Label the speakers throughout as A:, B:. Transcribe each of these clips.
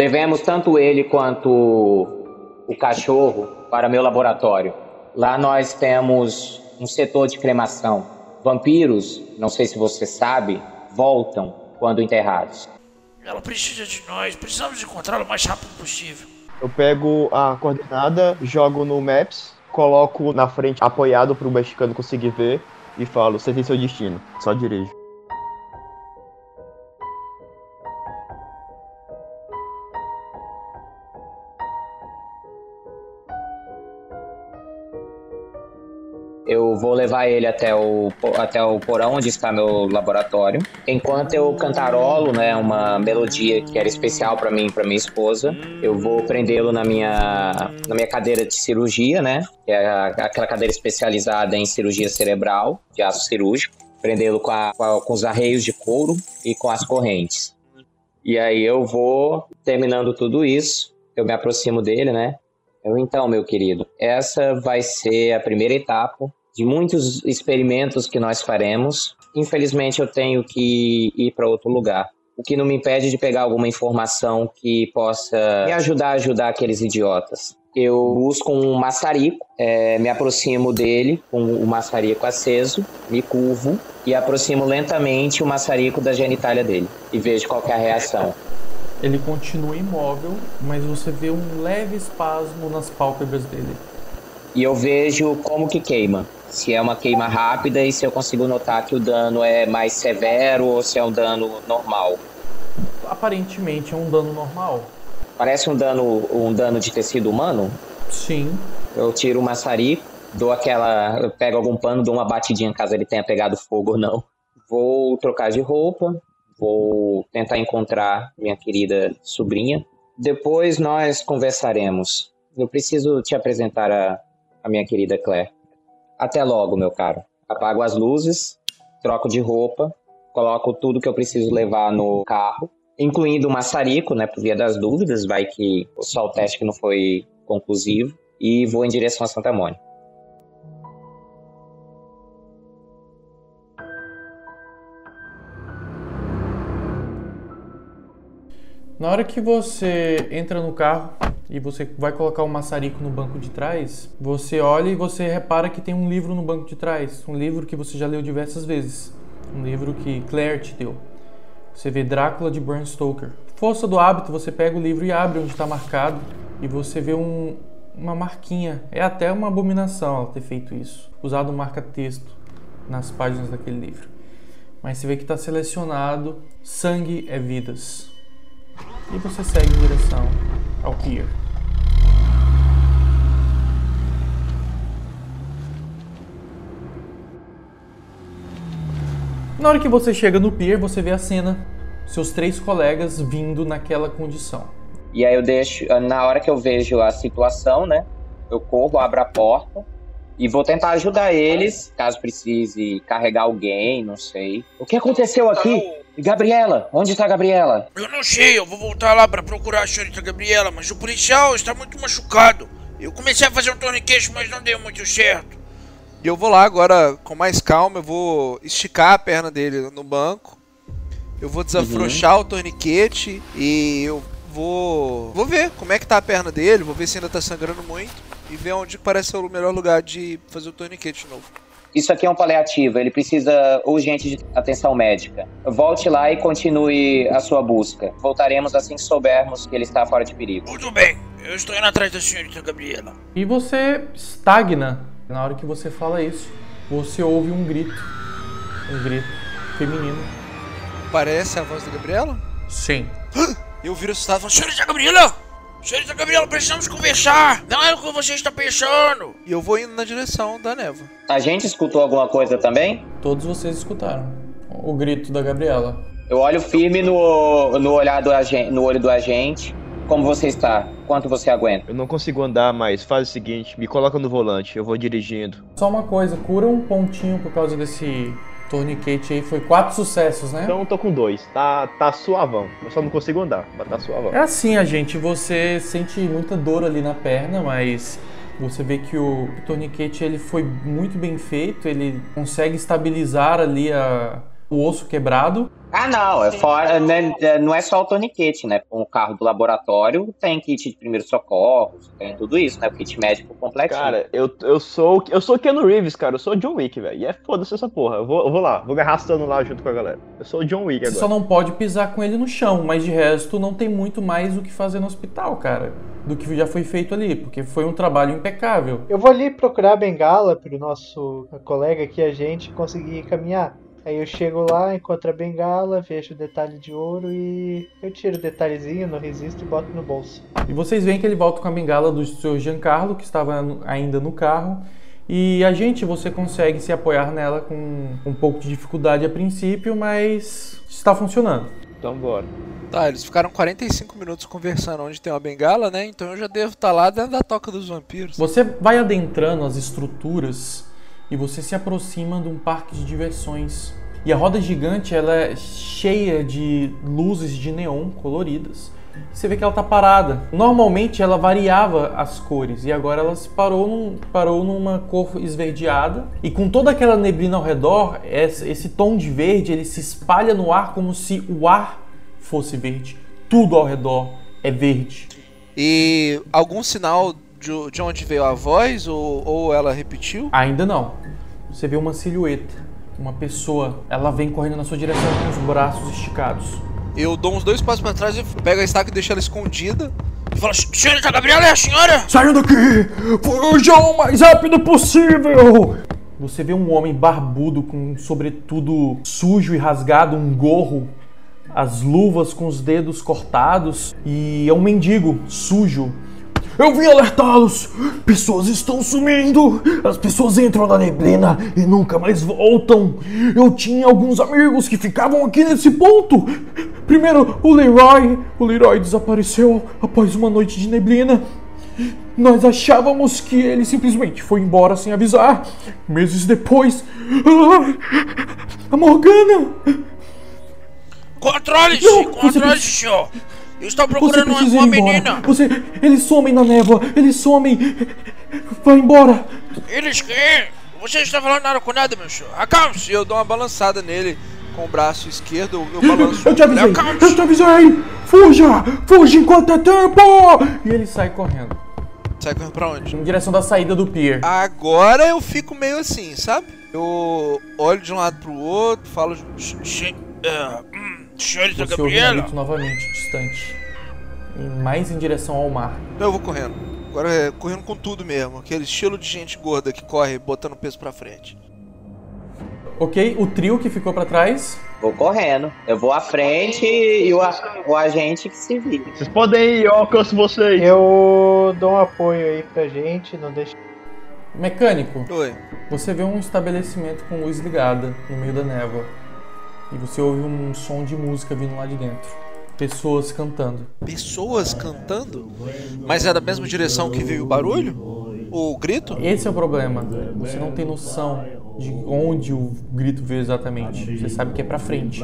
A: Levemos tanto ele quanto o cachorro para meu laboratório. Lá nós temos um setor de cremação. Vampiros, não sei se você sabe, voltam quando enterrados.
B: Ela precisa de nós, precisamos encontrá-la o mais rápido possível.
C: Eu pego a coordenada, jogo no Maps, coloco na frente apoiado para o mexicano conseguir ver e falo: Você tem seu destino, só dirige.
A: Vou levar ele até o, até o porão onde está meu laboratório. Enquanto eu cantarolo, né, uma melodia que era especial para mim e para minha esposa, eu vou prendê-lo na minha, na minha cadeira de cirurgia, né, que é aquela cadeira especializada em cirurgia cerebral, de aço cirúrgico. Prendê-lo com, com, com os arreios de couro e com as correntes. E aí eu vou terminando tudo isso, eu me aproximo dele, né? Eu, então, meu querido, essa vai ser a primeira etapa de muitos experimentos que nós faremos. Infelizmente, eu tenho que ir para outro lugar. O que não me impede de pegar alguma informação que possa me ajudar a ajudar aqueles idiotas. Eu busco um maçarico, é, me aproximo dele com o maçarico aceso, me curvo e aproximo lentamente o maçarico da genitália dele e vejo qual é a reação.
D: Ele continua imóvel, mas você vê um leve espasmo nas pálpebras dele.
A: E eu vejo como que queima se é uma queima rápida e se eu consigo notar que o dano é mais severo ou se é um dano normal.
D: Aparentemente é um dano normal.
A: Parece um dano, um dano de tecido humano?
D: Sim.
A: Eu tiro o maçarico, dou aquela. Eu pego algum pano, dou uma batidinha caso ele tenha pegado fogo ou não. Vou trocar de roupa, vou tentar encontrar minha querida sobrinha. Depois nós conversaremos. Eu preciso te apresentar a, a minha querida Claire. Até logo, meu caro. Apago as luzes, troco de roupa, coloco tudo que eu preciso levar no carro, incluindo o maçarico, né, por via das dúvidas, vai que só o teste que não foi conclusivo, e vou em direção a Santa Mônica.
D: Na hora que você entra no carro, e você vai colocar o maçarico no banco de trás, você olha e você repara que tem um livro no banco de trás, um livro que você já leu diversas vezes, um livro que Claire te deu. Você vê Drácula de Bram Stoker. Força do hábito, você pega o livro e abre onde está marcado e você vê um, uma marquinha. É até uma abominação ela ter feito isso, usado um marca-texto nas páginas daquele livro. Mas você vê que está selecionado Sangue é Vidas. E você segue em direção ao pier. Na hora que você chega no pier, você vê a cena, seus três colegas vindo naquela condição.
A: E aí eu deixo, na hora que eu vejo a situação, né? Eu corro, abro a porta e vou tentar ajudar eles, caso precise carregar alguém, não sei. O que aconteceu aqui? Gabriela, onde está a Gabriela?
B: Eu não sei, eu vou voltar lá para procurar a senhorita Gabriela, mas o policial está muito machucado. Eu comecei a fazer um torniquete, mas não deu muito certo.
E: E eu vou lá agora com mais calma, eu vou esticar a perna dele no banco. Eu vou desafrouxar uhum. o torniquete e eu vou vou ver como é que tá a perna dele, vou ver se ainda tá sangrando muito e ver onde parece ser o melhor lugar de fazer o torniquete de novo.
A: Isso aqui é um paliativo, ele precisa urgente de atenção médica. Volte lá e continue a sua busca. Voltaremos assim que soubermos que ele está fora de perigo.
B: Muito bem, eu estou indo atrás da senhorita Gabriela.
D: E você estagna na hora que você fala isso, você ouve um grito. Um grito feminino.
E: Parece a voz da Gabriela?
D: Sim.
B: Eu viro assustado e falo, Senhorita Gabriela! Senhorita Gabriela, precisamos conversar! Não é o que você está pensando!
E: E eu vou indo na direção da névoa.
A: A gente escutou alguma coisa também?
D: Todos vocês escutaram o grito da Gabriela.
A: Eu olho firme no, no, olhar do agente, no olho do agente como você está? Quanto você aguenta?
C: Eu não consigo andar mais. Faz o seguinte, me coloca no volante, eu vou dirigindo.
D: Só uma coisa, cura um pontinho por causa desse torniquete aí. Foi quatro sucessos, né?
C: Então eu tô com dois. Tá, tá suavão. Eu só não consigo andar, mas tá suavão.
D: É assim, a gente. Você sente muita dor ali na perna, mas você vê que o, o torniquete ele foi muito bem feito. Ele consegue estabilizar ali a, o osso quebrado.
A: Ah, não, é fora, né, é, não é só o toniquete, né? Com o carro do laboratório tem kit de primeiros socorros, tem tudo isso, né? O kit médico completinho.
C: Cara, eu, eu sou eu sou Keanu Reeves, cara. Eu sou John Wick, velho. E é foda-se essa porra. Eu vou, eu vou lá, vou me arrastando lá junto com a galera. Eu sou o John Wick
D: Você
C: agora.
D: só não pode pisar com ele no chão, mas de resto não tem muito mais o que fazer no hospital, cara. Do que já foi feito ali, porque foi um trabalho impecável.
F: Eu vou ali procurar a bengala pro nosso colega aqui, a gente, conseguir caminhar. Aí eu chego lá, encontro a bengala, vejo o detalhe de ouro e eu tiro o detalhezinho, não resisto e boto no bolso.
D: E vocês veem que ele volta com a bengala do Sr. Giancarlo, que estava ainda no carro. E a gente, você consegue se apoiar nela com um pouco de dificuldade a princípio, mas está funcionando.
C: Então bora.
E: Tá, eles ficaram 45 minutos conversando onde tem uma bengala, né? Então eu já devo estar lá dentro da toca dos vampiros.
D: Você vai adentrando as estruturas e você se aproxima de um parque de diversões. E a roda gigante ela é cheia de luzes de neon coloridas. Você vê que ela tá parada. Normalmente ela variava as cores e agora ela se parou, num- parou numa cor esverdeada. E com toda aquela neblina ao redor, esse, esse tom de verde ele se espalha no ar como se o ar fosse verde. Tudo ao redor é verde.
E: E algum sinal de, de onde veio a voz ou, ou ela repetiu?
D: Ainda não. Você vê uma silhueta, uma pessoa. Ela vem correndo na sua direção com os braços esticados.
E: Eu dou uns dois passos pra trás e pego a estaca e deixo ela escondida.
B: E fala, senhorita Gabriela é a senhora?
D: Saiam daqui! Fujam o mais rápido possível! Você vê um homem barbudo com um sobretudo sujo e rasgado, um gorro, as luvas com os dedos cortados e é um mendigo sujo. Eu vim alertá-los! Pessoas estão sumindo! As pessoas entram na neblina e nunca mais voltam! Eu tinha alguns amigos que ficavam aqui nesse ponto! Primeiro, o Leroy. O Leroy desapareceu após uma noite de neblina. Nós achávamos que ele simplesmente foi embora sem avisar. Meses depois. Ah, a Morgana!
B: Controle-se,
D: você
B: controle-se, senhor. Eu estou
D: Você
B: procurando uma,
D: precisa ir
B: uma
D: embora.
B: menina.
D: Você, eles somem na névoa. Eles somem. Vai embora.
B: Eles quem? Você está falando nada com nada, meu senhor. Acalme-se.
E: E eu dou uma balançada nele com o braço esquerdo, eu balanço.
D: Eu te avisei.
B: Acalme-se.
D: Eu te avisei. Fuja. Fuja enquanto é tempo. E ele sai correndo.
E: Sai correndo pra onde?
D: Em direção da saída do pier.
E: Agora eu fico meio assim, sabe? Eu olho de um lado pro outro, falo.
B: É, hum, senhorita
D: Você ouve um
B: Gabriela?
D: grito novamente, distante. E mais em direção ao mar.
E: Eu vou correndo. Agora é correndo com tudo mesmo. Aquele estilo de gente gorda que corre botando peso pra frente.
D: Ok, o trio que ficou pra trás.
A: Vou correndo. Eu vou à frente e o, a- o agente que se vire.
C: Vocês podem ir, eu alcanço vocês.
F: Eu dou um apoio aí pra gente, não deixa.
D: Mecânico,
E: Oi.
D: você vê um estabelecimento com luz ligada no meio da névoa. E você ouve um som de música vindo lá de dentro. Pessoas cantando.
E: Pessoas cantando? Mas é da mesma direção que veio o barulho? O grito?
D: Esse é o problema. Você não tem noção de onde o grito veio exatamente. Você sabe que é pra frente.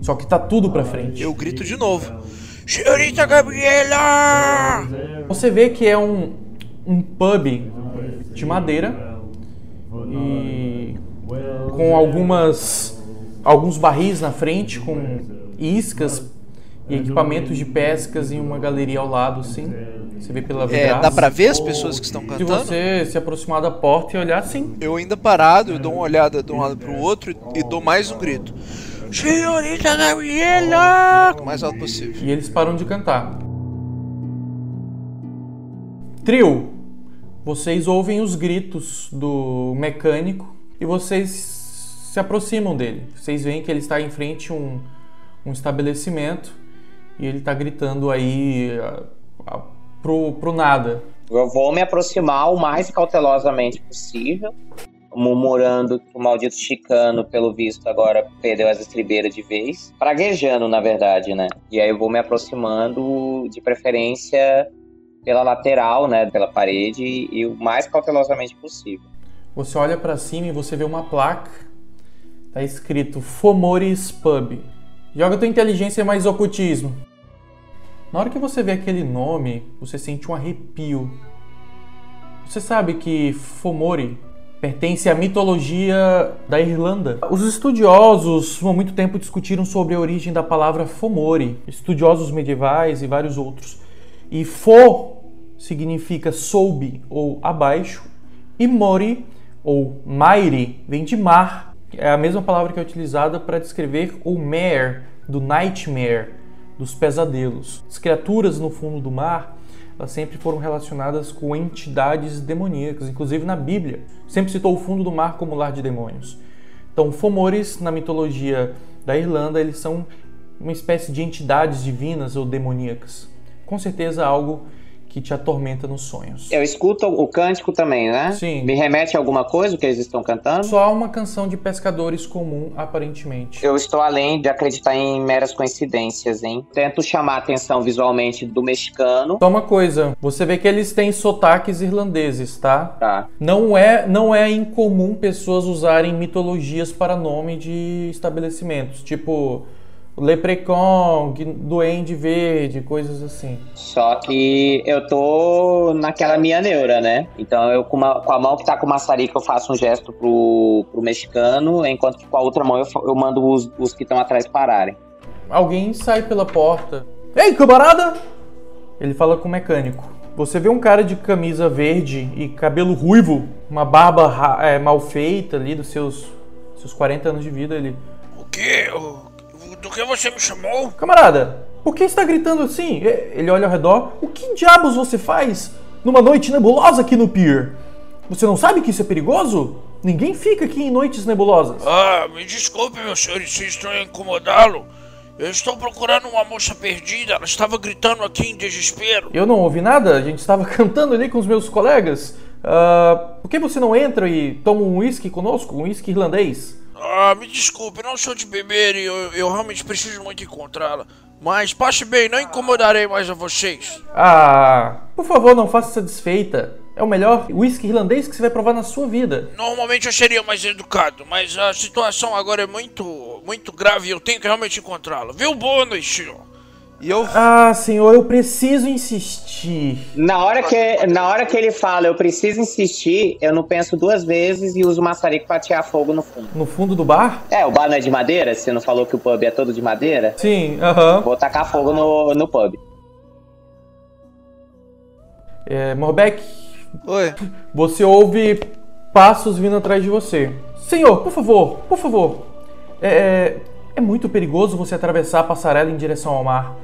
D: Só que tá tudo pra frente.
E: Eu grito de novo.
B: Senhorita Gabriela!
D: Você vê que é um, um pub de madeira e com algumas alguns barris na frente com iscas e equipamentos de pescas e uma galeria ao lado, assim. Você vê pela
E: É,
D: vidraça.
E: dá pra ver as pessoas que estão
D: Se
E: cantando?
D: você se aproximar da porta e olhar, sim.
E: Eu ainda parado, eu dou uma olhada de um lado pro outro e- e dou mais um grito.
B: Senhorita Gabriela!
E: O mais alto possível.
D: E eles param de cantar. Trio, vocês ouvem os gritos do mecânico e vocês se aproximam dele. Vocês veem que ele está em frente a um, um estabelecimento e ele está gritando aí ah, ah, pro, pro nada.
A: Eu vou me aproximar o mais cautelosamente possível, murmurando que o maldito chicano, pelo visto, agora perdeu as estribeiras de vez. Praguejando, na verdade, né? E aí eu vou me aproximando, de preferência, pela lateral, né? Pela parede, e o mais cautelosamente possível.
D: Você olha pra cima e você vê uma placa. Tá escrito Fomores Pub. Joga tua inteligência mais ocultismo. Na hora que você vê aquele nome, você sente um arrepio. Você sabe que Fomori pertence à mitologia da Irlanda. Os estudiosos por muito tempo discutiram sobre a origem da palavra Fomori, estudiosos medievais e vários outros. E Fo significa soube ou abaixo, e Mori ou Mairi vem de mar, é a mesma palavra que é utilizada para descrever o mare do nightmare, dos pesadelos. As criaturas no fundo do mar elas sempre foram relacionadas com entidades demoníacas, inclusive na Bíblia. Sempre citou o fundo do mar como lar de demônios. Então, Fomores, na mitologia da Irlanda, eles são uma espécie de entidades divinas ou demoníacas. Com certeza algo que te atormenta nos sonhos.
A: Eu escuto o cântico também, né?
D: Sim.
A: Me remete a alguma coisa que eles estão cantando?
D: Só uma canção de pescadores comum, aparentemente.
A: Eu estou além de acreditar em meras coincidências, hein? Tento chamar a atenção visualmente do mexicano.
D: Só uma coisa, você vê que eles têm sotaques irlandeses, tá?
A: Tá.
D: Não é, não é incomum pessoas usarem mitologias para nome de estabelecimentos, tipo Leprechaun, Duende Verde, coisas assim.
A: Só que eu tô naquela minha neura, né? Então eu com, uma, com a mão que tá com o maçarico eu faço um gesto pro, pro mexicano, enquanto que com a outra mão eu, eu mando os, os que estão atrás pararem.
D: Alguém sai pela porta. Ei, camarada! Ele fala com o mecânico. Você vê um cara de camisa verde e cabelo ruivo, uma barba é, mal feita ali dos seus, seus 40 anos de vida. Ele.
B: O quê? Do que você me chamou?
D: Camarada, por que está gritando assim? Ele olha ao redor. O que diabos você faz numa noite nebulosa aqui no pier? Você não sabe que isso é perigoso? Ninguém fica aqui em noites nebulosas.
B: Ah, me desculpe, meu senhor, insisto em incomodá-lo. Eu estou procurando uma moça perdida. Ela estava gritando aqui em desespero.
D: Eu não ouvi nada. A gente estava cantando ali com os meus colegas. Uh, por que você não entra e toma um whisky conosco? Um whisky irlandês?
B: Ah, me desculpe, não sou de beber e eu, eu realmente preciso muito encontrá-la. Mas passe bem, não incomodarei mais a vocês.
D: Ah, por favor, não faça essa desfeita. É o melhor whisky irlandês que você vai provar na sua vida.
B: Normalmente eu seria mais educado, mas a situação agora é muito, muito grave e eu tenho que realmente encontrá-la. Viu, boa noite, senhor?
D: E eu... Ah, senhor, eu preciso insistir.
A: Na hora, que, na hora que ele fala, eu preciso insistir, eu não penso duas vezes e uso o maçarico pra tirar fogo no fundo.
D: No fundo do bar?
A: É, o bar não é de madeira? Você não falou que o pub é todo de madeira?
D: Sim, aham. Uh -huh.
A: Vou tacar fogo no, no pub.
D: É, Morbeck.
E: Oi.
D: Você ouve passos vindo atrás de você. Senhor, por favor, por favor. É, é muito perigoso você atravessar a passarela em direção ao mar.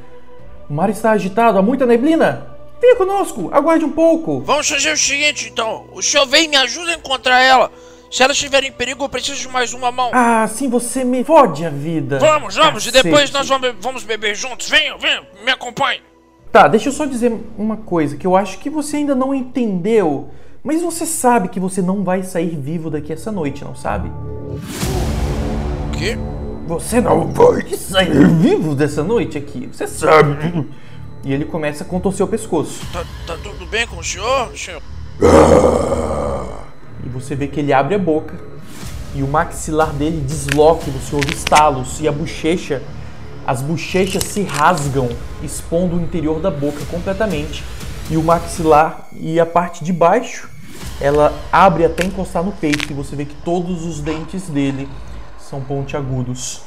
D: O mar está agitado, há muita neblina. Venha conosco, aguarde um pouco.
B: Vamos fazer o seguinte, então. O senhor vem e me ajuda a encontrar ela. Se ela estiver em perigo, eu preciso de mais uma mão.
D: Ah, sim, você me fode a vida.
B: Vamos, vamos, Cacete. e depois nós vamos, vamos beber juntos. Venha, venha, me acompanhe.
D: Tá, deixa eu só dizer uma coisa que eu acho que você ainda não entendeu. Mas você sabe que você não vai sair vivo daqui essa noite, não sabe?
B: O quê?
D: Você não vai sair vivo dessa noite aqui, você sabe. E ele começa a contorcer o pescoço.
B: Tá, tá tudo bem com o senhor, senhor?
D: E você vê que ele abre a boca e o maxilar dele desloca e você ouve estalos e a bochecha, as bochechas se rasgam, expondo o interior da boca completamente. E o maxilar e a parte de baixo, ela abre até encostar no peito e você vê que todos os dentes dele são pontiagudos.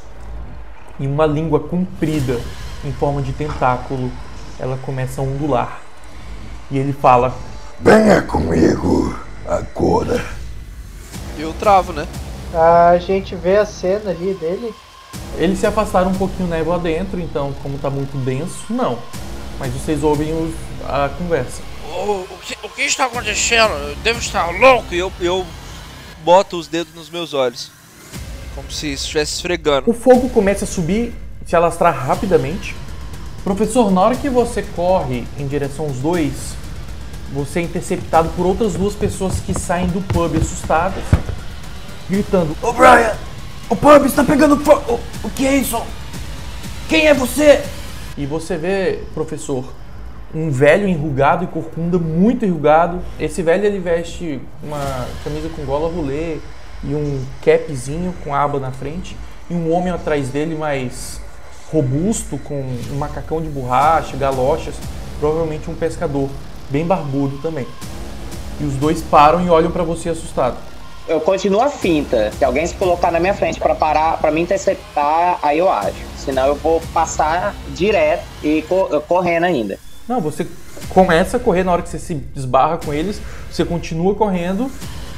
D: E uma língua comprida, em forma de tentáculo, ela começa a ondular. E ele fala:
G: Venha comigo agora.
E: Eu travo, né?
F: A gente vê a cena ali dele.
D: Eles se afastaram um pouquinho névoa dentro, então, como tá muito denso, não. Mas vocês ouvem os, a conversa.
B: O, o, que, o que está acontecendo? Eu devo estar louco?
E: Eu, eu boto os dedos nos meus olhos. Como se estivesse esfregando.
D: O fogo começa a subir, se alastrar rapidamente. Professor, na hora que você corre em direção aos dois, você é interceptado por outras duas pessoas que saem do pub assustadas, gritando:
G: Ô Brian, o pub está pegando fogo! O que é isso? Quem é você?
D: E você vê, professor, um velho enrugado e corcunda, muito enrugado. Esse velho ele veste uma camisa com gola rolê, e um capzinho com aba na frente e um homem atrás dele mais robusto com um macacão de borracha, galochas, provavelmente um pescador, bem barbudo também. E os dois param e olham para você assustado.
A: eu continuo a finta. Se alguém se colocar na minha frente pra parar, para me interceptar, aí eu acho. Senão eu vou passar direto e co- correndo ainda.
D: Não, você começa a correr na hora que você se esbarra com eles, você continua correndo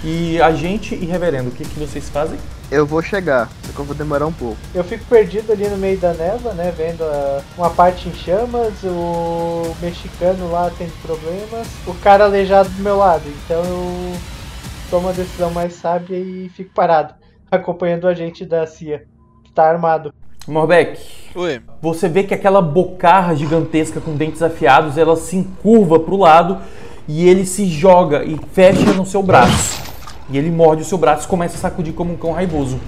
D: e agente e reverendo, o que, que vocês fazem?
C: Eu vou chegar, só que eu vou demorar um pouco.
F: Eu fico perdido ali no meio da neva, né? Vendo a- uma parte em chamas, o mexicano lá tendo problemas, o cara aleijado do meu lado. Então eu tomo a decisão mais sábia e fico parado, acompanhando o agente da CIA, que tá armado.
D: Morbeck,
E: Oi.
D: você vê que aquela bocarra gigantesca com dentes afiados, ela se encurva pro lado e ele se joga e fecha no seu braço. E ele morde o seu braço e começa a sacudir como um cão raivoso.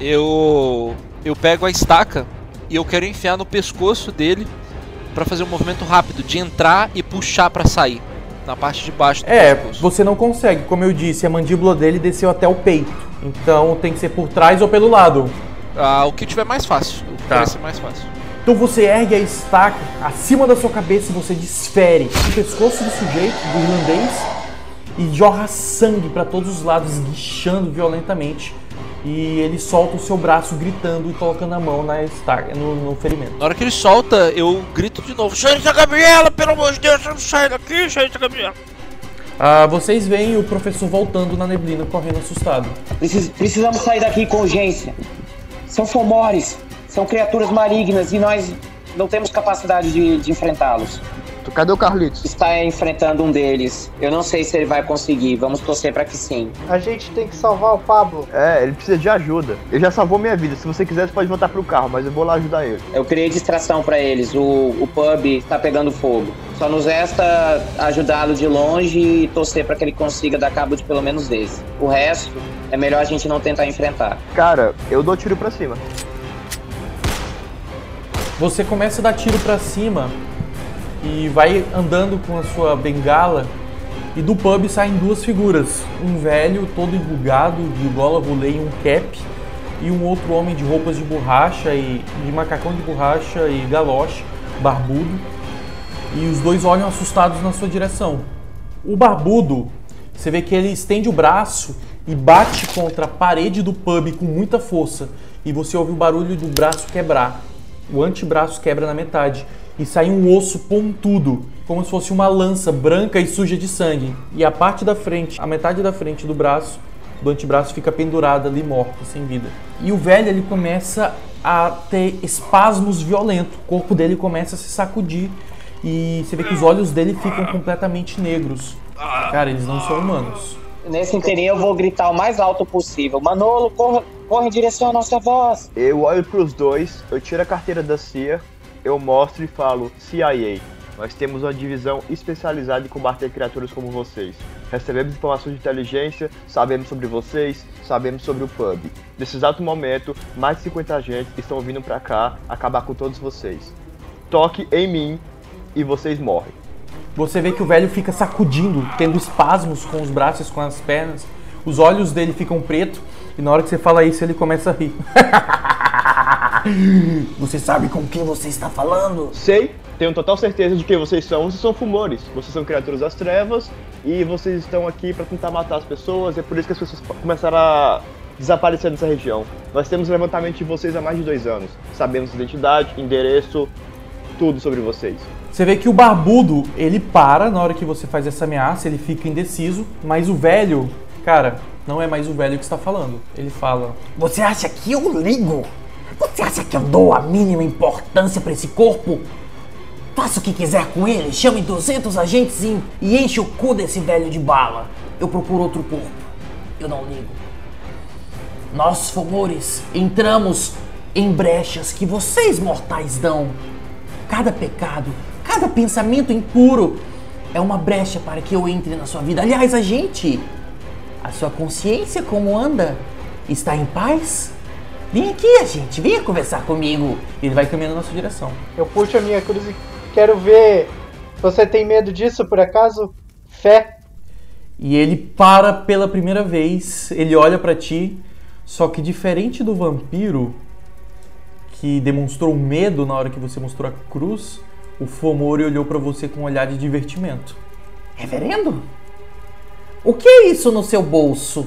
E: Eu. Eu pego a estaca e eu quero enfiar no pescoço dele pra fazer um movimento rápido de entrar e puxar pra sair. Na parte de baixo do
D: É,
E: pescoço.
D: você não consegue, como eu disse, a mandíbula dele desceu até o peito. Então tem que ser por trás ou pelo lado.
E: Ah, o que tiver mais fácil. O que
D: Tá.
E: mais fácil.
D: Então você ergue a estaca acima da sua cabeça e você desfere o pescoço do sujeito, do irlandês, e jorra sangue para todos os lados, esguichando violentamente. E ele solta o seu braço gritando e colocando a mão na estaca, no, no ferimento.
E: Na hora que ele solta, eu grito de novo.
B: Senhorita Gabriela, pelo amor de Deus, não sai daqui, senhorita Gabriela.
D: Ah, vocês veem o professor voltando na neblina, correndo assustado.
A: Precis- precisamos sair daqui com urgência. São fomores, são criaturas malignas e nós não temos capacidade de, de enfrentá-los.
C: Tu- Cadê o Carlitos?
A: Está enfrentando um deles. Eu não sei se ele vai conseguir. Vamos torcer para que sim.
F: A gente tem que salvar o Pablo.
C: É, ele precisa de ajuda. Ele já salvou minha vida. Se você quiser, você pode voltar pro carro, mas eu vou lá ajudar ele.
A: Eu criei distração para eles. O, o pub está pegando fogo. Só nos resta ajudá-lo de longe e torcer para que ele consiga dar cabo de pelo menos esse. O resto é melhor a gente não tentar enfrentar.
C: Cara, eu dou tiro pra cima.
D: Você começa a dar tiro pra cima e vai andando com a sua bengala e do pub saem duas figuras, um velho todo enrugado de gola rolê e um cap e um outro homem de roupas de borracha e de macacão de borracha e galoche, barbudo. E os dois olham assustados na sua direção. O barbudo, você vê que ele estende o braço e bate contra a parede do pub com muita força. E você ouve o barulho do braço quebrar. O antebraço quebra na metade e sai um osso pontudo, como se fosse uma lança branca e suja de sangue. E a parte da frente, a metade da frente do braço, do antebraço, fica pendurada ali morta, sem vida. E o velho ele começa a ter espasmos violentos. O corpo dele começa a se sacudir e você vê que os olhos dele ficam completamente negros. Cara, eles não são humanos.
A: Nesse inteirinho eu vou gritar o mais alto possível. Manolo, corra, corre em direção à nossa voz.
C: Eu olho pros dois, eu tiro a carteira da CIA, eu mostro e falo CIA. Nós temos uma divisão especializada em combater criaturas como vocês. Recebemos informações de inteligência, sabemos sobre vocês, sabemos sobre o pub. Nesse exato momento, mais de 50 agentes estão vindo pra cá acabar com todos vocês. Toque em mim e vocês morrem.
D: Você vê que o velho fica sacudindo, tendo espasmos com os braços, com as pernas. Os olhos dele ficam pretos e na hora que você fala isso ele começa a rir.
G: Você sabe com quem você está falando?
C: Sei, tenho total certeza de que vocês são, vocês são fumores. Vocês são criaturas das trevas e vocês estão aqui pra tentar matar as pessoas. É por isso que as pessoas começaram a desaparecer dessa região. Nós temos levantamento de vocês há mais de dois anos. Sabemos identidade, endereço, tudo sobre vocês.
D: Você vê que o barbudo, ele para na hora que você faz essa ameaça, ele fica indeciso, mas o velho, cara, não é mais o velho que está falando. Ele fala:
G: Você acha que eu ligo? Você acha que eu dou a mínima importância pra esse corpo? Faça o que quiser com ele, chame 200 agentes e, e enche o cu desse velho de bala. Eu procuro outro corpo. Eu não ligo. Nós, fomores, entramos em brechas que vocês mortais dão. Cada pecado, cada pensamento impuro é uma brecha para que eu entre na sua vida. Aliás, a gente, a sua consciência como anda? Está em paz? Vem aqui, gente, venha conversar comigo.
D: e ele vai caminhando na sua direção.
F: Eu puxo a minha cruz e quero ver. Você tem medo disso, por acaso? Fé?
D: E ele para pela primeira vez, ele olha pra ti, só que diferente do vampiro que demonstrou medo na hora que você mostrou a cruz, o Fomori olhou pra você com um olhar de divertimento.
G: Reverendo? O que é isso no seu bolso?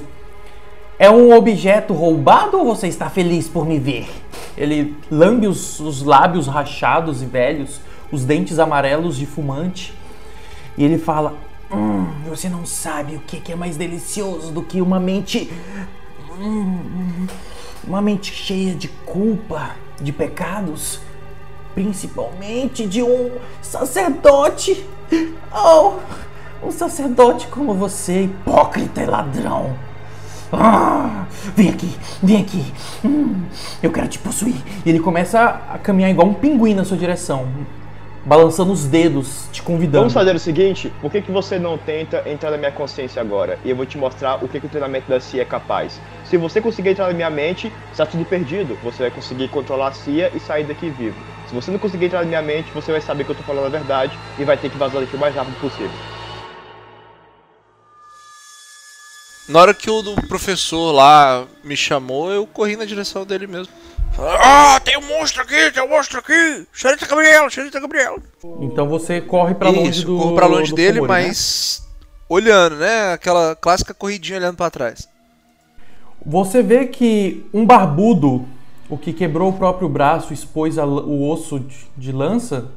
G: É um objeto roubado ou você está feliz por me ver?
D: Ele lambe os, os lábios rachados e velhos, os dentes amarelos de fumante, e ele fala:
G: Hum, você não sabe o que é mais delicioso do que uma mente. hum, uma mente cheia de culpa, de pecados, principalmente de um sacerdote. Oh, um sacerdote como você, hipócrita e ladrão. Ah, vem aqui, vem aqui. Hum, eu quero te possuir.
D: E ele começa a caminhar igual um pinguim na sua direção, balançando os dedos, te convidando.
C: Vamos fazer o seguinte, por que, que você não tenta entrar na minha consciência agora? E eu vou te mostrar o que, que o treinamento da CIA é capaz. Se você conseguir entrar na minha mente, está tudo perdido. Você vai conseguir controlar a CIA e sair daqui vivo. Se você não conseguir entrar na minha mente, você vai saber que eu tô falando a verdade e vai ter que vazar daqui o mais rápido possível.
E: Na hora que o do professor lá me chamou, eu corri na direção dele mesmo.
B: Ah, tem um monstro aqui, tem um monstro aqui. Xerita Gabriela, Xerita Gabriela.
D: Então você corre pra longe
E: Isso,
D: do
E: corro pra longe
D: do
E: dele,
D: né?
E: mas olhando, né? Aquela clássica corridinha olhando pra trás.
D: Você vê que um barbudo, o que quebrou o próprio braço, expôs a- o osso de, de lança,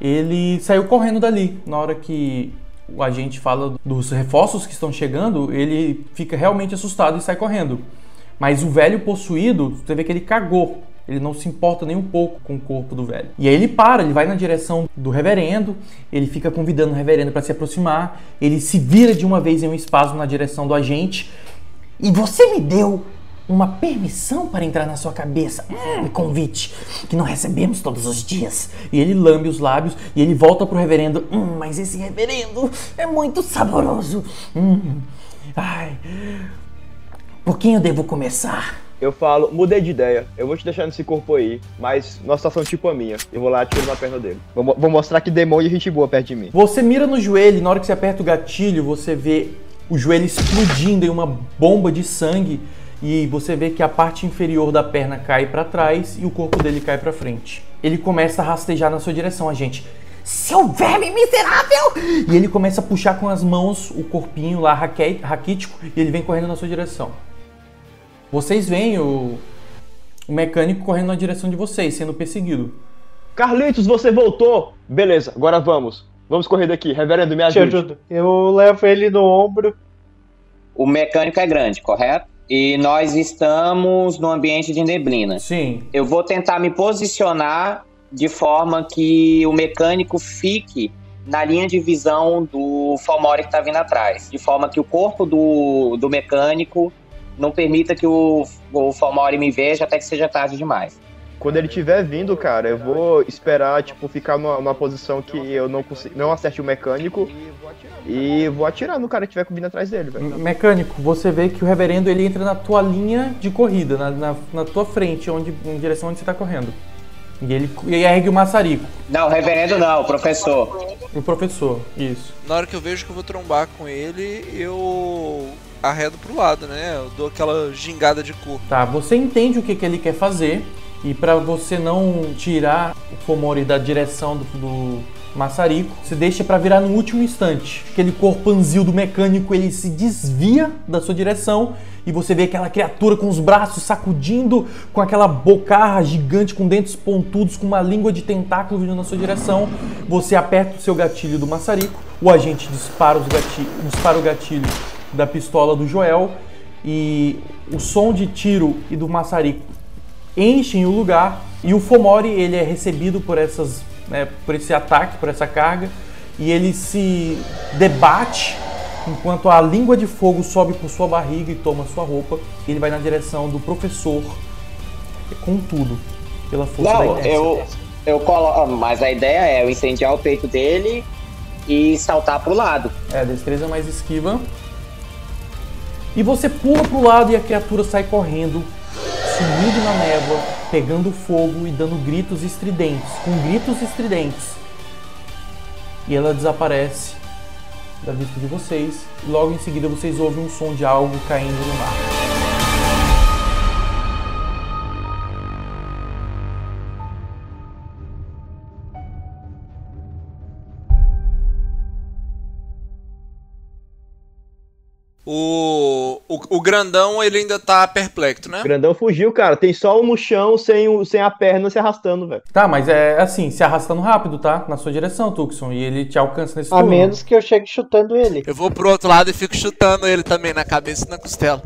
D: ele saiu correndo dali. Na hora que o agente fala dos reforços que estão chegando, ele fica realmente assustado e sai correndo. Mas o velho possuído, você vê que ele cagou. Ele não se importa nem um pouco com o corpo do velho. E aí ele para, ele vai na direção do reverendo, ele fica convidando o reverendo para se aproximar, ele se vira de uma vez em um espasmo na direção do agente
G: E você me deu uma permissão para entrar na sua cabeça. Hum, convite que não recebemos todos os dias.
D: E ele lambe os lábios e ele volta pro reverendo.
G: Hum, mas esse reverendo é muito saboroso. Hum. Ai. Por quem eu devo começar?
C: Eu falo, mudei de ideia, eu vou te deixar nesse corpo aí, mas numa situação tipo a minha. Eu vou lá e tiro na perna dele. Vou, vou mostrar que demônio e gente boa perto de mim.
D: Você mira no joelho e na hora que você aperta o gatilho, você vê o joelho explodindo em uma bomba de sangue e você vê que a parte inferior da perna cai para trás e o corpo dele cai para frente. Ele começa a rastejar na sua direção, agente.
G: Seu verme miserável!
D: E ele começa a puxar com as mãos o corpinho lá raque- raquítico e ele vem correndo na sua direção. Vocês veem o, o mecânico correndo na direção de vocês, sendo perseguido.
C: Carlitos, você voltou! Beleza, agora vamos. Vamos correr daqui. Reverendo, me
F: Te ajudo. Eu levo ele no ombro.
A: O mecânico é grande, correto? E nós estamos no ambiente de neblina.
D: Sim,
A: Eu vou tentar me posicionar de forma que o mecânico fique na linha de visão do Fomori que tá vindo atrás. De forma que o corpo do, do mecânico não permita que o, o Fomori me veja até que seja tarde demais.
C: Quando ele estiver vindo, cara, eu vou esperar, tipo, ficar numa, numa posição que eu não consigo, não acerte o mecânico e vou atirar no cara que estiver vindo atrás dele, velho.
D: Mecânico, você vê que o reverendo ele entra na tua linha de corrida, na, na, na tua frente, onde, em direção onde você tá correndo. E ele e ergue o maçarico.
A: Não, reverendo não, o professor.
D: O professor, isso.
E: Na hora que eu vejo que eu vou trombar com ele, eu arredo pro lado, né? Eu dou aquela gingada de corpo.
D: Tá, você entende o que, que ele quer fazer. E pra você não tirar o Fomori da direção do, do maçarico, você deixa pra virar no último instante. Aquele corpanzil do mecânico ele se desvia da sua direção e você vê aquela criatura com os braços sacudindo, com aquela bocarra gigante com dentes pontudos, com uma língua de tentáculo vindo na sua direção. Você aperta o seu gatilho do maçarico, o agente dispara, os gati- dispara o gatilho da pistola do Joel e o som de tiro e do maçarico enchem o lugar e o Fomori ele é recebido por essas né, por esse ataque, por essa carga e ele se debate enquanto a língua de fogo sobe por sua barriga e toma sua roupa. Ele vai na direção do professor com tudo, pela força da
A: Não,
D: inércia.
A: eu, eu coloco. Mas a ideia é eu incendiar o peito dele e saltar pro lado.
D: É, destreza mais esquiva. E você pula pro lado e a criatura sai correndo, sumindo na névoa, pegando fogo e dando gritos estridentes, com gritos estridentes. E ela desaparece da vista de vocês. E logo em seguida vocês ouvem um som de algo caindo no mar.
E: O, o, o grandão, ele ainda tá perplexo, né?
C: O grandão fugiu, cara. Tem só um no chão sem, o, sem a perna se arrastando, velho.
D: Tá, mas é assim, se arrastando rápido, tá? Na sua direção, Tucson. E ele te alcança nesse
F: A
D: turno.
F: menos que eu chegue chutando ele.
E: Eu vou pro outro lado e fico chutando ele também na cabeça e na costela.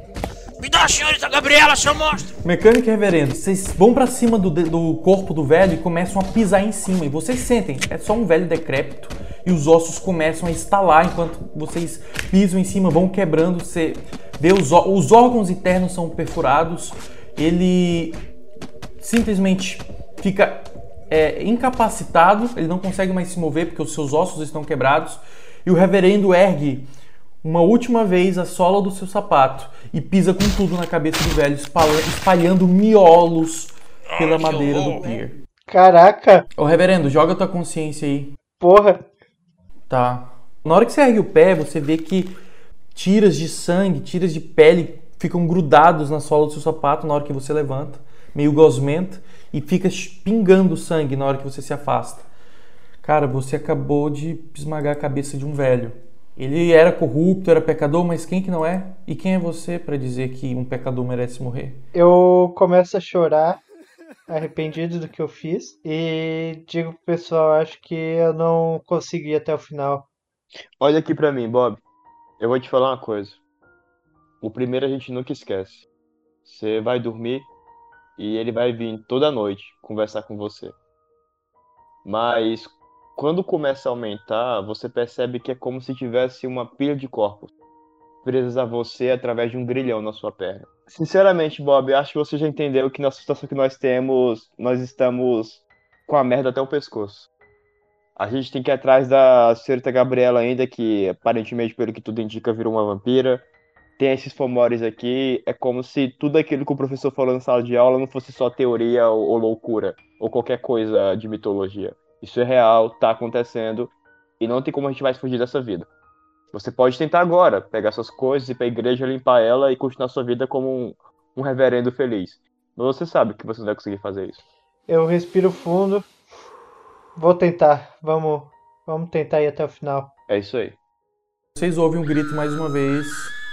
B: Me dá a senhorita Gabriela, seu monstro!
D: Mecânico reverendo, vocês vão pra cima do, do corpo do velho e começam a pisar em cima. E vocês sentem, é só um velho decrépito. E os ossos começam a estalar enquanto vocês pisam em cima, vão quebrando. Você vê os, os órgãos internos são perfurados. Ele simplesmente fica é, incapacitado, ele não consegue mais se mover porque os seus ossos estão quebrados. E o reverendo ergue uma última vez a sola do seu sapato e pisa com tudo na cabeça do velho, espalha- espalhando miolos pela
B: que
D: madeira
B: horror.
D: do pier.
F: Caraca,
D: Ô reverendo, joga tua consciência aí.
F: porra.
D: Tá. Na hora que você ergue o pé, você vê que tiras de sangue, tiras de pele ficam grudados na sola do seu sapato na hora que você levanta, meio gosmento, e fica pingando sangue na hora que você se afasta. Cara, você acabou de esmagar a cabeça de um velho. Ele era corrupto, era pecador, mas quem que não é? E quem é você pra dizer que um pecador merece morrer?
F: Eu começo a chorar, arrependido do que eu fiz, e digo pro pessoal, acho que eu não consegui até o final.
C: Olha aqui pra mim, Bob. Eu vou te falar uma coisa. O primeiro a gente nunca esquece. Você vai dormir e ele vai vir toda noite conversar com você. Mas quando começa a aumentar, você percebe que é como se tivesse uma pilha de corpos presas a você através de um grilhão na sua perna. Sinceramente, Bob, acho que você já entendeu que na situação que nós temos, nós estamos com a merda até o pescoço. A gente tem que ir atrás da senhorita Gabriela ainda, que aparentemente, pelo que tudo indica, virou uma vampira. Tem esses fomores aqui. É como se tudo aquilo que o professor falou na sala de aula não fosse só teoria ou, ou loucura, ou qualquer coisa de mitologia. Isso é real, tá acontecendo, e não tem como a gente mais fugir dessa vida. Você pode tentar agora, pegar suas coisas, ir pra igreja, limpar ela e continuar sua vida como um, um reverendo feliz. Mas você sabe que você não vai conseguir fazer isso.
F: Eu respiro fundo. Vou tentar. Vamos, vamos tentar ir até o final.
C: É isso aí.
D: Vocês ouvem um grito mais uma vez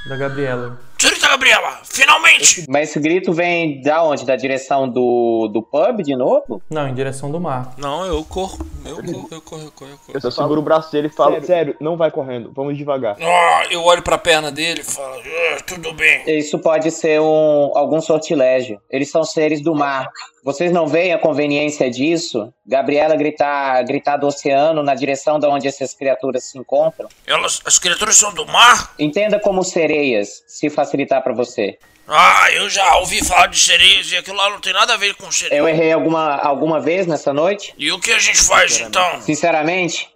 D: da Gabriela.
B: Gabriela, finalmente!
A: Mas esse grito vem da onde? Da direção do, do pub de novo?
D: Não, em direção do mar.
E: Não, eu corro. Eu corro, eu corro, eu corro, eu corro.
C: Eu seguro o braço dele e falo, sério, não vai correndo, vamos devagar.
B: Ah, eu olho pra perna dele e falo, "Ah, tudo bem.
A: Isso pode ser um, algum sortilégio. Eles são seres do mar. Vocês não veem a conveniência disso? Gabriela gritar, gritar do oceano na direção de onde essas criaturas se encontram?
B: Elas, as criaturas são do mar?
A: Entenda como sereias, se facilitar pra você.
B: Ah, eu já ouvi falar de sereias e aquilo lá não tem nada a ver com sereias.
A: Eu errei alguma, alguma vez nessa noite?
B: E o que a gente faz então?
A: Sinceramente,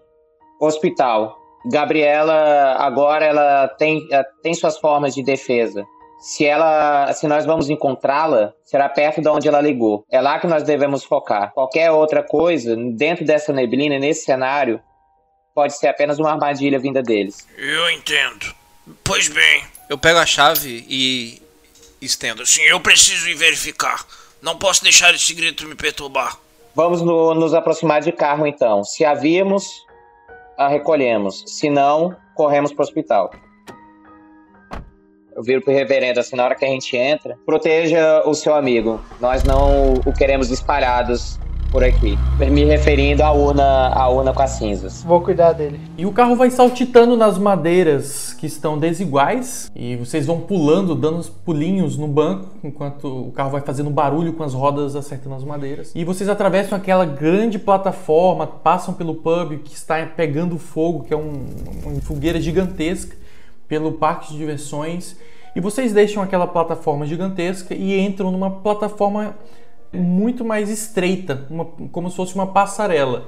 A: hospital. Gabriela agora ela tem, ela tem suas formas de defesa. Se ela, se nós vamos encontrá-la, será perto de onde ela ligou. É lá que nós devemos focar. Qualquer outra coisa dentro dessa neblina, nesse cenário, pode ser apenas uma armadilha vinda deles.
B: Eu entendo. Pois bem,
E: Eu pego a chave e estendo.
B: assim, eu preciso ir verificar. Não posso deixar esse grito me perturbar.
A: Vamos no- nos aproximar de carro então. Se a virmos, a recolhemos. Se não, corremos para o hospital. Eu viro pro reverendo assim, na hora que a gente entra, proteja o seu amigo. Nós não o queremos espalhados por aqui. Me referindo à urna, à urna com as cinzas.
F: Vou cuidar dele.
D: E o carro vai saltitando nas madeiras que estão desiguais. E vocês vão pulando, dando uns pulinhos no banco, enquanto o carro vai fazendo barulho com as rodas acertando as madeiras. E vocês atravessam aquela grande plataforma, passam pelo pub que está pegando fogo, que é um- uma fogueira gigantesca, pelo parque de diversões. E vocês deixam aquela plataforma gigantesca e entram numa plataforma muito mais estreita, uma- como se fosse uma passarela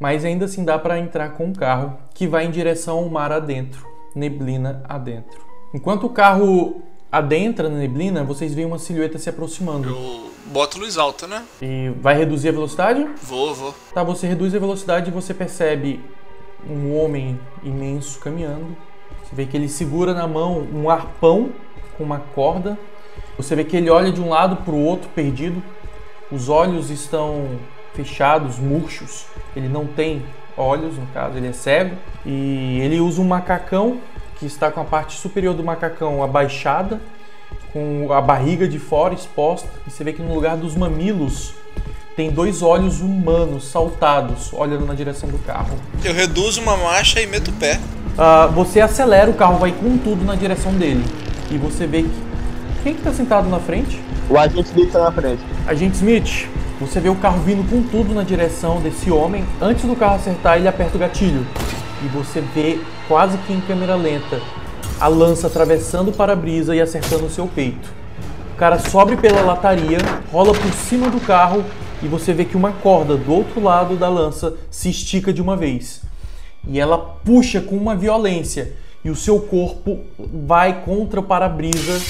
D: mas ainda assim dá para entrar com o carro que vai em direção ao mar adentro, neblina adentro. Enquanto o carro adentra na neblina, vocês veem uma silhueta se aproximando.
E: Eu boto luz alta, né?
D: E vai reduzir a velocidade?
E: Vou, vou.
D: Tá, você reduz a velocidade e você percebe um homem imenso caminhando. Você vê que ele segura na mão um arpão com uma corda. Você vê que ele olha de um lado para o outro perdido. Os olhos estão fechados, murchos. Ele não tem olhos, no caso, ele é cego. E ele usa um macacão que está com a parte superior do macacão abaixada, com a barriga de fora exposta, e você vê que no lugar dos mamilos tem dois olhos humanos saltados olhando na direção do carro.
E: Eu reduzo uma marcha e meto o pé.
D: Ah, você acelera, o carro vai com tudo na direção dele. E você vê que. Quem que tá sentado na frente?
C: O agente Smith tá na frente.
D: Agente Smith, você vê o carro vindo com tudo na direção desse homem. Antes do carro acertar, ele aperta o gatilho. E você vê, quase que em câmera lenta, a lança atravessando o para-brisa e acertando o seu peito. O cara sobe pela lataria, rola por cima do carro e você vê que uma corda do outro lado da lança se estica de uma vez. E ela puxa com uma violência e o seu corpo vai contra o para-brisa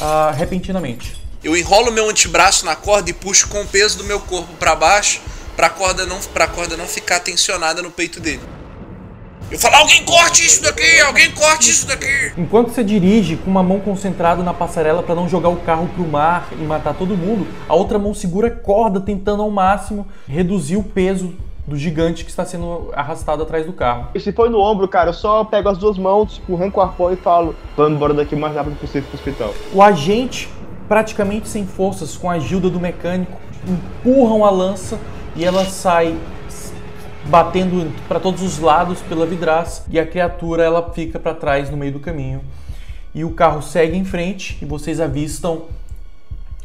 D: ah, repentinamente.
E: Eu enrolo meu antebraço na corda e puxo com o peso do meu corpo pra baixo, pra corda não, pra corda não ficar tensionada no peito dele. Eu falo, alguém corte isso daqui, alguém corte isso daqui.
D: Enquanto você dirige com uma mão concentrada na passarela para não jogar o carro pro mar e matar todo mundo, a outra mão segura a corda tentando ao máximo reduzir o peso do gigante que está sendo arrastado atrás do carro.
C: E se for no ombro, cara, eu só pego as duas mãos, arranco o arpão e falo, vamos embora daqui o mais rápido possível pro hospital.
D: O agente, praticamente sem forças, com a ajuda do mecânico, empurram a lança e ela sai batendo para todos os lados pela vidraça e a criatura ela fica para trás no meio do caminho. E o carro segue em frente e vocês avistam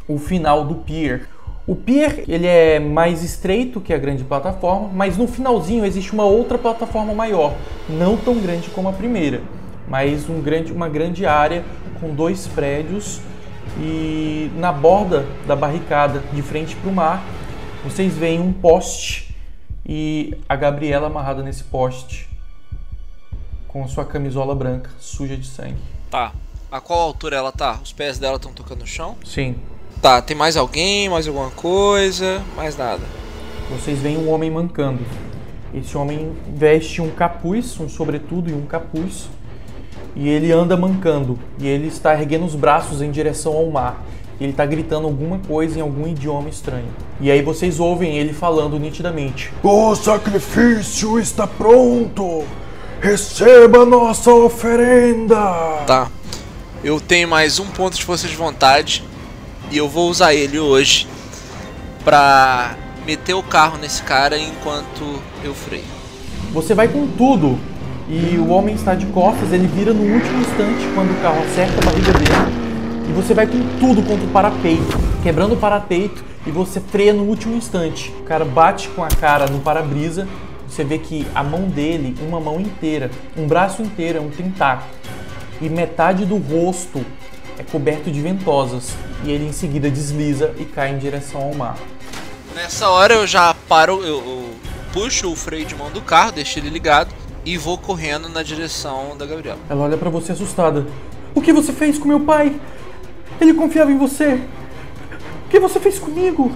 D: o final do pier. O pier ele é mais estreito que a grande plataforma, mas no finalzinho existe uma outra plataforma maior, não tão grande como a primeira, mas um grande, uma grande área com dois prédios e na borda da barricada, de frente para o mar, vocês veem um poste e a Gabriela amarrada nesse poste com sua camisola branca suja de sangue.
E: Tá. A qual altura ela tá? Os pés dela estão tocando no chão?
D: Sim.
E: Tá, tem mais alguém, mais alguma coisa? Mais nada.
D: Vocês veem um homem mancando. Esse homem veste um capuz, um sobretudo e um capuz, e ele anda mancando. E ele está erguendo os braços em direção ao mar. E ele está gritando alguma coisa em algum idioma estranho. E aí vocês ouvem ele falando nitidamente.
H: O sacrifício está pronto! Receba nossa oferenda!
E: Tá. Eu tenho mais um ponto de força de vontade e eu vou usar ele hoje pra meter o carro nesse cara enquanto eu freio.
D: Você vai com tudo. E o homem está de costas, ele vira no último instante quando o carro acerta a barriga dele. E você vai com tudo contra o parapeito, quebrando o parapeito e você freia no último instante. O cara bate com a cara no para-brisa. Você vê que a mão dele, uma mão inteira, um braço inteiro é um tentáculo. E metade do rosto é coberto de ventosas. E ele em seguida desliza e cai em direção ao mar.
E: Nessa hora eu já paro, eu, eu puxo o freio de mão do carro, deixo ele ligado e vou correndo na direção da Gabriela.
D: Ela olha pra você assustada. O que você fez com meu pai? Ele confiava em você. O que você fez comigo?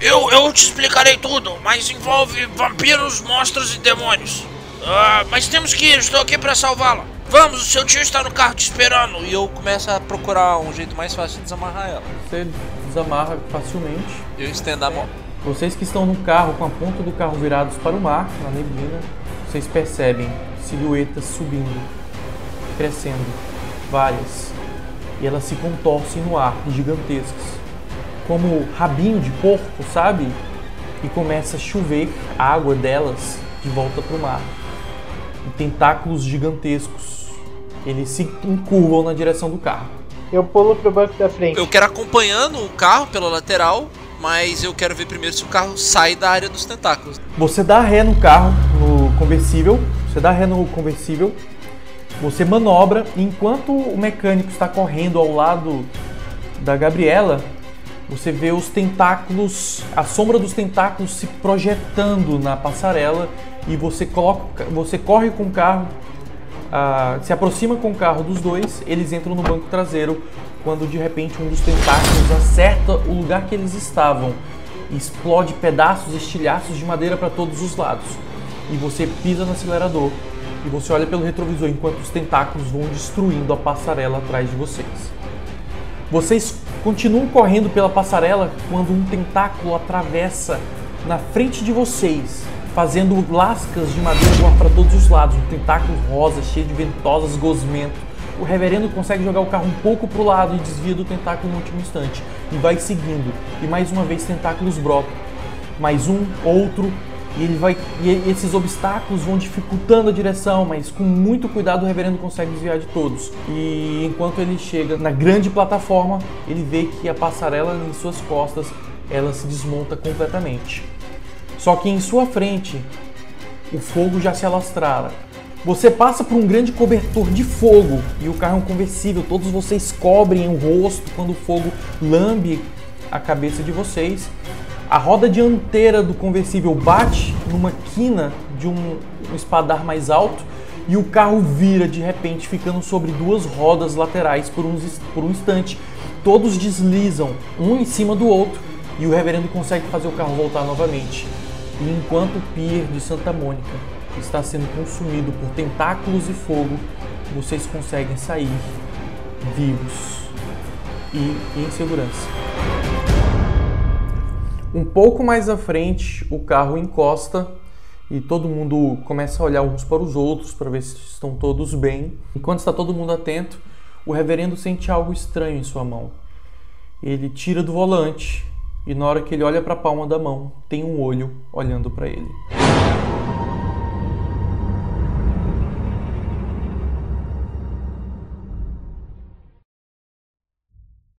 B: Eu, eu te explicarei tudo, mas envolve vampiros, monstros e demônios. Ah, mas temos que ir, estou aqui para salvá-la. Vamos, o seu tio está no carro te esperando.
E: E eu começo a procurar um jeito mais fácil de desamarrar ela.
D: Você desamarra facilmente.
E: Eu estendo a mão.
D: Vocês que estão no carro, com a ponta do carro virados para o mar, na neblina, vocês percebem silhuetas subindo, crescendo, várias. E elas se contorcem no ar, gigantescas. Como rabinho de porco, sabe? E começa a chover água delas de volta para o mar. E tentáculos gigantescos. Eles se encurvam na direção do carro.
F: Eu pulo pro banco da frente.
E: Eu quero acompanhando o carro pela lateral, mas eu quero ver primeiro se o carro sai da área dos tentáculos.
D: Você dá ré no carro, no conversível. Você dá ré no conversível. Você manobra. E enquanto o mecânico está correndo ao lado da Gabriela, você vê os tentáculos, a sombra dos tentáculos se projetando na passarela e você coloca, você corre com o carro, se aproxima com o carro dos dois, eles entram no banco traseiro quando de repente um dos tentáculos acerta o lugar que eles estavam e explode pedaços, estilhaços de madeira para todos os lados. E você pisa no acelerador e você olha pelo retrovisor enquanto os tentáculos vão destruindo a passarela atrás de vocês. Vocês continuam correndo pela passarela quando um tentáculo atravessa na frente de vocês fazendo lascas de madeira voar para todos os lados, um tentáculo rosa cheio de ventosas gosmento. O reverendo consegue jogar o carro um pouco para o lado e desvia do tentáculo no último instante e vai seguindo. E mais uma vez tentáculos brotam. Mais um, outro, e ele vai e esses obstáculos vão dificultando a direção, mas com muito cuidado o reverendo consegue desviar de todos. E enquanto ele chega na grande plataforma, ele vê que a passarela em suas costas ela se desmonta completamente. Só que em sua frente o fogo já se alastrara. Você passa por um grande cobertor de fogo e o carro é um conversível. Todos vocês cobrem o rosto quando o fogo lambe a cabeça de vocês a roda dianteira do conversível bate numa quina de um, um espadar mais alto e o carro vira de repente, ficando sobre duas rodas laterais por, uns, por um instante. Todos deslizam um em cima do outro e o reverendo consegue fazer o carro voltar novamente. E enquanto o pier de Santa Mônica está sendo consumido por tentáculos e fogo, vocês conseguem sair vivos e em segurança. Um pouco mais à frente, o carro encosta e todo mundo começa a olhar uns para os outros para ver se estão todos bem. Enquanto está todo mundo atento, o reverendo sente algo estranho em sua mão. Ele tira do volante e na hora que ele olha para a palma da mão, tem um olho olhando para ele.